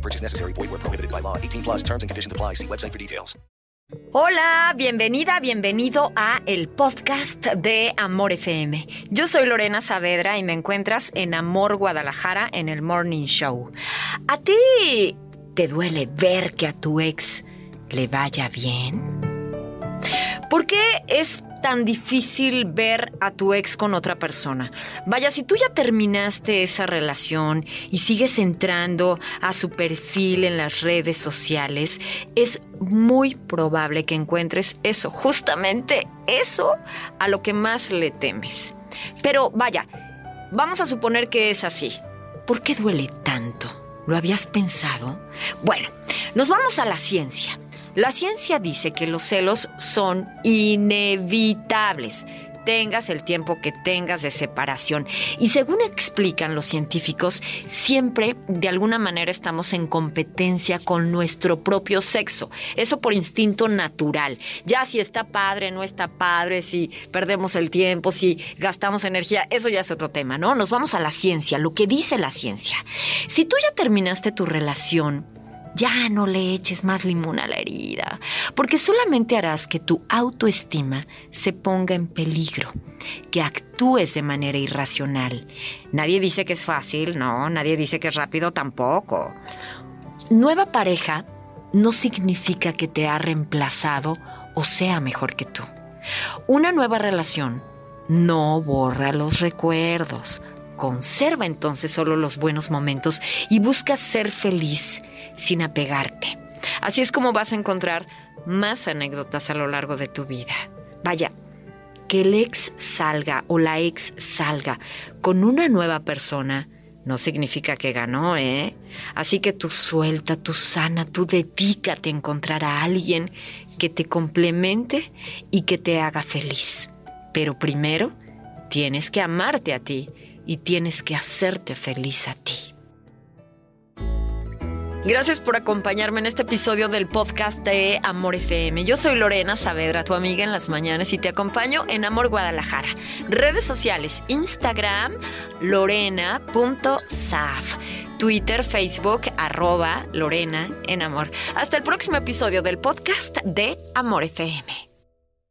Purchase necessary. Void where prohibited by law. 18 plus terms and conditions apply. See website for details. Hola, bienvenida, bienvenido a el podcast de Amor FM. Yo soy Lorena Saavedra y me encuentras en Amor Guadalajara en el Morning Show. ¿A ti te duele ver que a tu ex le vaya bien? ¿Por qué es tan difícil ver a tu ex con otra persona? Vaya, si tú ya terminaste esa relación y sigues entrando a su perfil en las redes sociales, es muy probable que encuentres eso, justamente eso a lo que más le temes. Pero vaya, vamos a suponer que es así. ¿Por qué duele tanto? ¿Lo habías pensado? Bueno, nos vamos a la ciencia. La ciencia dice que los celos son inevitables, tengas el tiempo que tengas de separación. Y según explican los científicos, siempre de alguna manera estamos en competencia con nuestro propio sexo. Eso por instinto natural. Ya si está padre, no está padre, si perdemos el tiempo, si gastamos energía, eso ya es otro tema, ¿no? Nos vamos a la ciencia, lo que dice la ciencia. Si tú ya terminaste tu relación, ya no le eches más limón a la herida, porque solamente harás que tu autoestima se ponga en peligro, que actúes de manera irracional. Nadie dice que es fácil, no, nadie dice que es rápido tampoco. Nueva pareja no significa que te ha reemplazado o sea mejor que tú. Una nueva relación no borra los recuerdos. Conserva entonces solo los buenos momentos y busca ser feliz sin apegarte. Así es como vas a encontrar más anécdotas a lo largo de tu vida. Vaya, que el ex salga o la ex salga con una nueva persona no significa que ganó, ¿eh? Así que tú suelta, tú sana, tú dedícate a encontrar a alguien que te complemente y que te haga feliz. Pero primero tienes que amarte a ti y tienes que hacerte feliz a ti. Gracias por acompañarme en este episodio del podcast de Amor FM. Yo soy Lorena Saavedra, tu amiga en las mañanas, y te acompaño en Amor Guadalajara. Redes sociales, Instagram, lorena.saf. Twitter, Facebook, arroba Lorena en Amor. Hasta el próximo episodio del podcast de Amor FM.